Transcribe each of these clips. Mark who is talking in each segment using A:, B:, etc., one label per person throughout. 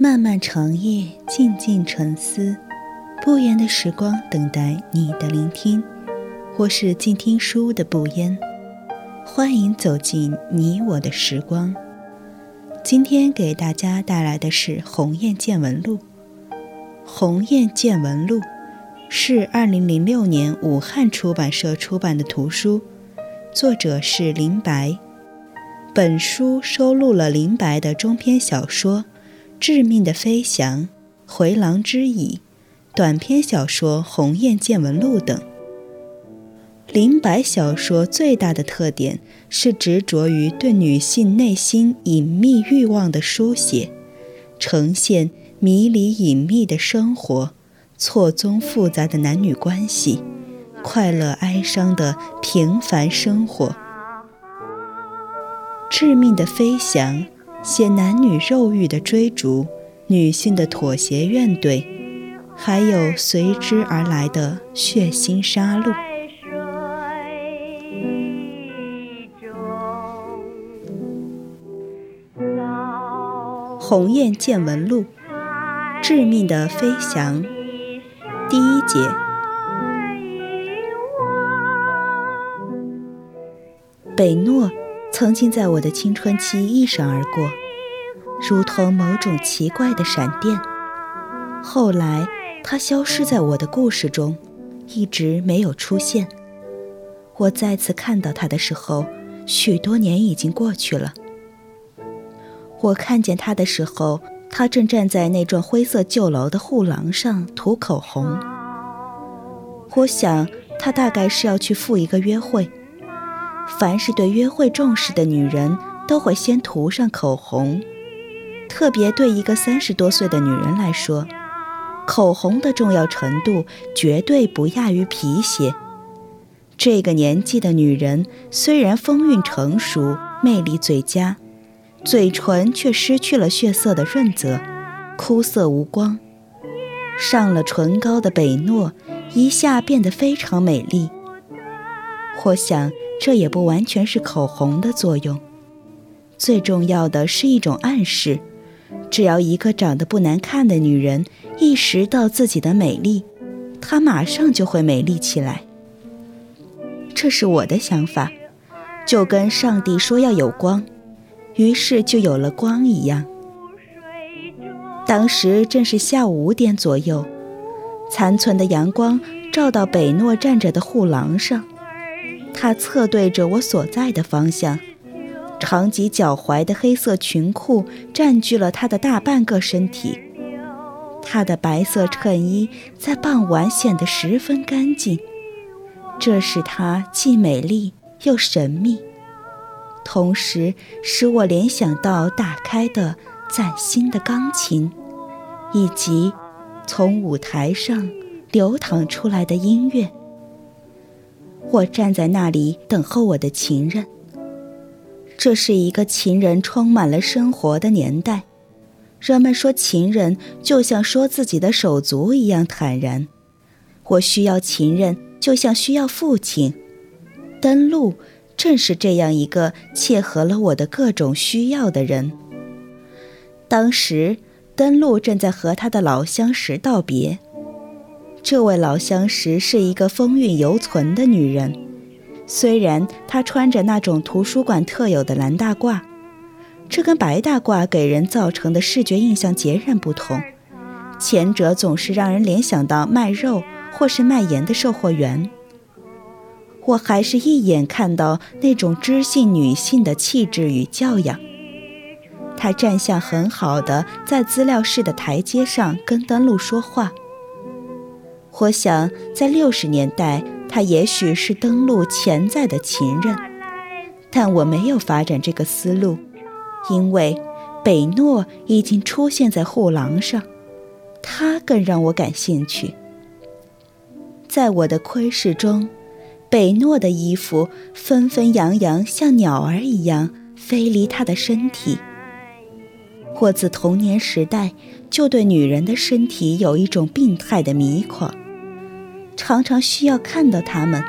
A: 漫漫长夜，静静沉思，不言的时光等待你的聆听。或是静听书的不言，欢迎走进你我的时光。今天给大家带来的是《鸿雁见闻录》。《鸿雁见闻录》是二零零六年武汉出版社出版的图书，作者是林白。本书收录了林白的中篇小说《致命的飞翔》《回廊之椅》，短篇小说《鸿雁见闻录》等。林白小说最大的特点是执着于对女性内心隐秘欲望的书写，呈现迷离隐秘的生活，错综复杂的男女关系，快乐哀伤的平凡生活。致命的飞翔，写男女肉欲的追逐，女性的妥协怨怼，还有随之而来的血腥杀戮。《鸿雁见闻录》，致命的飞翔，第一节。北诺。曾经在我的青春期一闪而过，如同某种奇怪的闪电。后来，它消失在我的故事中，一直没有出现。我再次看到它的时候，许多年已经过去了。我看见它的时候，它正站在那幢灰色旧楼的护栏上涂口红。我想，他大概是要去赴一个约会。凡是对约会重视的女人，都会先涂上口红。特别对一个三十多岁的女人来说，口红的重要程度绝对不亚于皮鞋。这个年纪的女人虽然风韵成熟、魅力最佳，嘴唇却失去了血色的润泽，枯涩无光。上了唇膏的北诺一下变得非常美丽。或想。这也不完全是口红的作用，最重要的是一种暗示：只要一个长得不难看的女人意识到自己的美丽，她马上就会美丽起来。这是我的想法，就跟上帝说要有光，于是就有了光一样。当时正是下午五点左右，残存的阳光照到北诺站着的护廊上。他侧对着我所在的方向，长及脚踝的黑色裙裤占据了他的大半个身体。他的白色衬衣在傍晚显得十分干净，这使他既美丽又神秘，同时使我联想到打开的崭新的钢琴，以及从舞台上流淌出来的音乐。我站在那里等候我的情人。这是一个情人充满了生活的年代，人们说情人就像说自己的手足一样坦然。我需要情人，就像需要父亲。登陆正是这样一个切合了我的各种需要的人。当时，登陆正在和他的老相识道别。这位老相识是一个风韵犹存的女人，虽然她穿着那种图书馆特有的蓝大褂，这跟白大褂给人造成的视觉印象截然不同。前者总是让人联想到卖肉或是卖盐的售货员。我还是一眼看到那种知性女性的气质与教养。她站相很好的在资料室的台阶上跟登陆说话。我想，在六十年代，他也许是登陆潜在的情人，但我没有发展这个思路，因为北诺已经出现在护廊上，他更让我感兴趣。在我的窥视中，北诺的衣服纷纷扬扬，像鸟儿一样飞离他的身体。我自童年时代就对女人的身体有一种病态的迷狂。常常需要看到他们，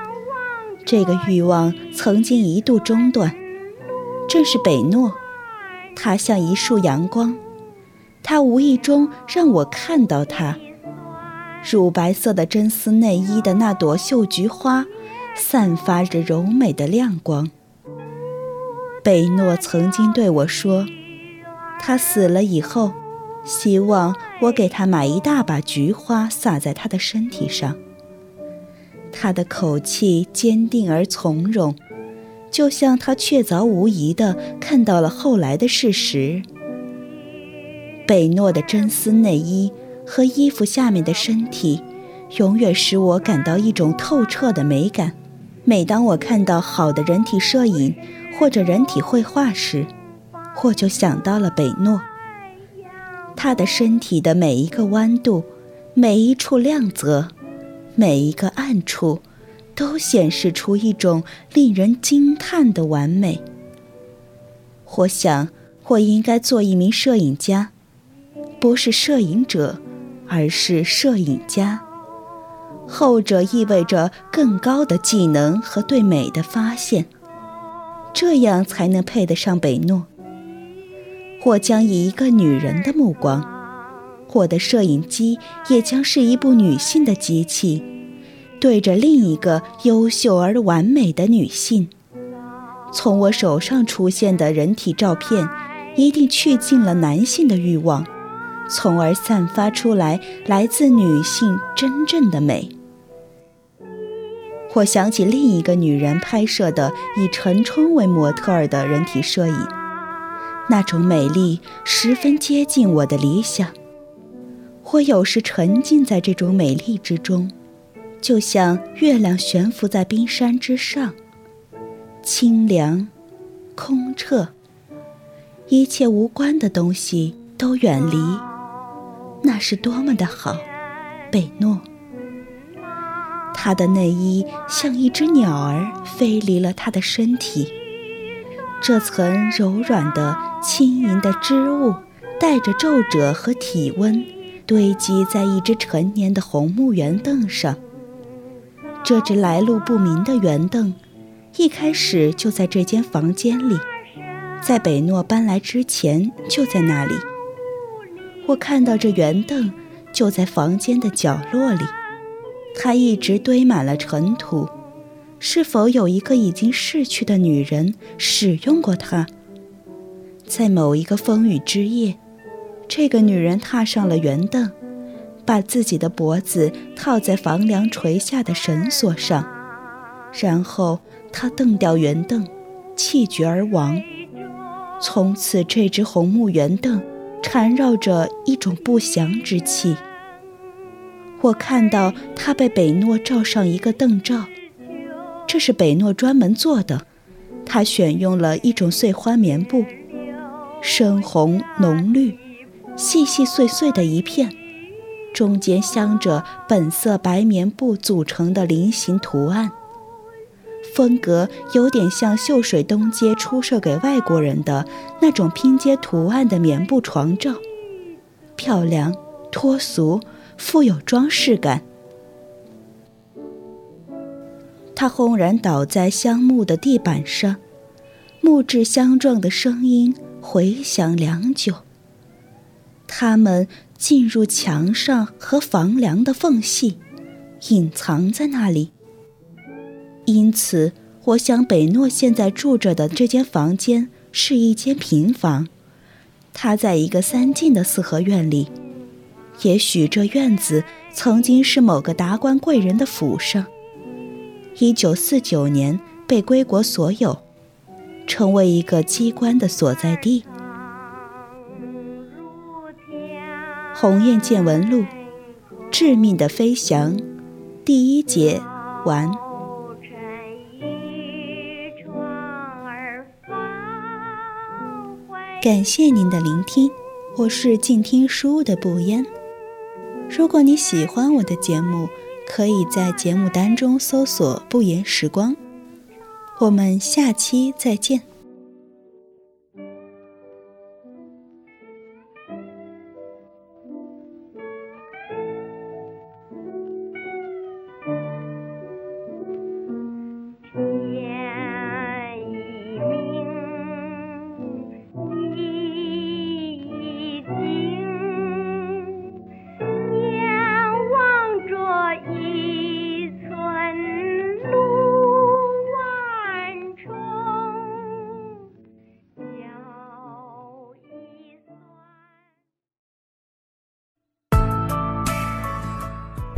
A: 这个欲望曾经一度中断。正是北诺，他像一束阳光，他无意中让我看到他。乳白色的真丝内衣的那朵绣菊花，散发着柔美的亮光。贝诺曾经对我说，他死了以后，希望我给他买一大把菊花撒在他的身体上。他的口气坚定而从容，就像他确凿无疑地看到了后来的事实。贝诺的真丝内衣。和衣服下面的身体，永远使我感到一种透彻的美感。每当我看到好的人体摄影或者人体绘画时，我就想到了北诺。他的身体的每一个弯度，每一处亮泽，每一个暗处，都显示出一种令人惊叹的完美。我想，我应该做一名摄影家，不是摄影者。而是摄影家，后者意味着更高的技能和对美的发现，这样才能配得上北诺。我将以一个女人的目光，我的摄影机也将是一部女性的机器，对着另一个优秀而完美的女性。从我手上出现的人体照片，一定去尽了男性的欲望。从而散发出来来自女性真正的美。我想起另一个女人拍摄的以陈冲为模特儿的人体摄影，那种美丽十分接近我的理想。我有时沉浸在这种美丽之中，就像月亮悬浮在冰山之上，清凉、空澈，一切无关的东西都远离。那是多么的好，贝诺。他的内衣像一只鸟儿飞离了他的身体，这层柔软的、轻盈的织物带着皱褶和体温，堆积在一只陈年的红木圆凳上。这只来路不明的圆凳，一开始就在这间房间里，在北诺搬来之前就在那里。我看到这圆凳就在房间的角落里，它一直堆满了尘土。是否有一个已经逝去的女人使用过它？在某一个风雨之夜，这个女人踏上了圆凳，把自己的脖子套在房梁垂下的绳索上，然后她蹬掉圆凳，气绝而亡。从此，这只红木圆凳。缠绕着一种不祥之气。我看到他被北诺罩上一个灯罩，这是北诺专门做的。他选用了一种碎花棉布，深红浓绿，细细碎碎的一片，中间镶着本色白棉布组成的菱形图案。风格有点像秀水东街出售给外国人的那种拼接图案的棉布床罩，漂亮、脱俗、富有装饰感。它轰然倒在香木的地板上，木质相撞的声音回响良久。它们进入墙上和房梁的缝隙，隐藏在那里。因此，我想北诺现在住着的这间房间是一间平房。它在一个三进的四合院里，也许这院子曾经是某个达官贵人的府上。一九四九年被归国所有，成为一个机关的所在地。鸿雁见闻录：致命的飞翔，第一节完。感谢您的聆听，我是静听书的不言。如果你喜欢我的节目，可以在节目单中搜索“不言时光”。我们下期再见。